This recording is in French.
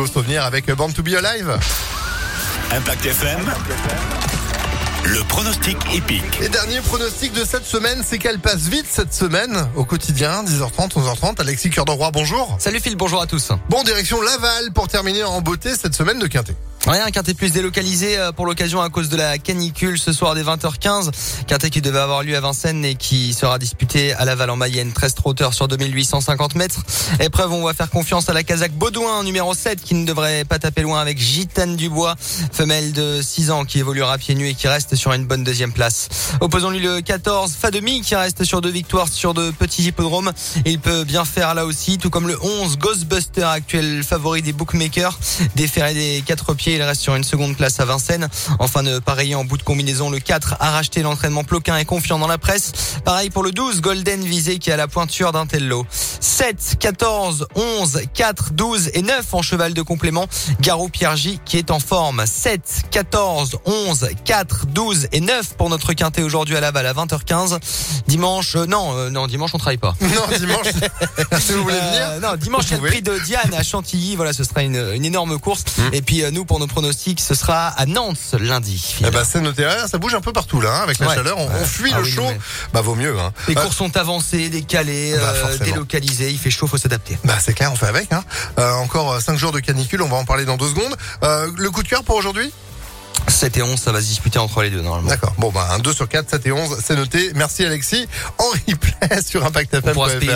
beaux souvenirs avec Born to be Alive. Impact FM. Le pronostic épique. Et dernier pronostic de cette semaine, c'est qu'elle passe vite cette semaine au quotidien, 10h30, 11h30. Alexis Cœur de Roi, bonjour. Salut Phil, bonjour à tous. Bon, direction Laval pour terminer en beauté cette semaine de Quintet. Rien, un quintet plus délocalisé euh, pour l'occasion à cause de la canicule ce soir dès 20h15. Quintet qui devait avoir lieu à Vincennes et qui sera disputé à Laval en Mayenne. 13 trotteurs sur 2850 mètres. Épreuve, on va faire confiance à la Kazakh Baudouin, numéro 7, qui ne devrait pas taper loin avec Gitane Dubois, femelle de 6 ans qui évoluera pieds nus et qui reste sur une bonne deuxième place. Opposons-lui le 14, Fademi, qui reste sur deux victoires sur de petits hippodromes. Il peut bien faire là aussi, tout comme le 11, Ghostbuster, actuel favori des bookmakers. Déféré des quatre pieds, il reste sur une seconde place à Vincennes. Enfin, de pareil en bout de combinaison, le 4 a racheté l'entraînement Ploquin et confiant dans la presse. Pareil pour le 12, Golden Visé qui a la pointure d'un tel lot. 7, 14, 11, 4, 12 et 9 en cheval de complément. Garou Piergi qui est en forme. 7, 14, 11, 4, 12 et 9 pour notre quintet aujourd'hui à Laval à 20h15. Dimanche, euh, non, euh, non, dimanche on travaille pas. Non, dimanche, si vous voulez venir? Euh, non, dimanche, il y a le pouvez. prix de Diane à Chantilly. Voilà, ce sera une, une énorme course. Et puis, euh, nous, pour nos pronostics, ce sera à Nantes lundi. Eh ben, c'est noté. Ça bouge un peu partout là, hein, avec la Ouais. chaleur. On, on fuit Ah le oui, chaud. mais- Bah, vaut mieux. Hein. Les Euh, courses sont avancées, décalées, Bah, euh, forcément. délocalisées. Il fait chaud, faut s'adapter. Bah c'est clair, on fait avec. Hein. Euh, encore 5 jours de canicule, on va en parler dans deux secondes. Euh, le coup de cœur pour aujourd'hui? 7 et 11, ça va se disputer entre les deux, normalement. D'accord. Bon bah un 2 sur 4, 7 et 11, c'est noté. Merci Alexis. En replay sur On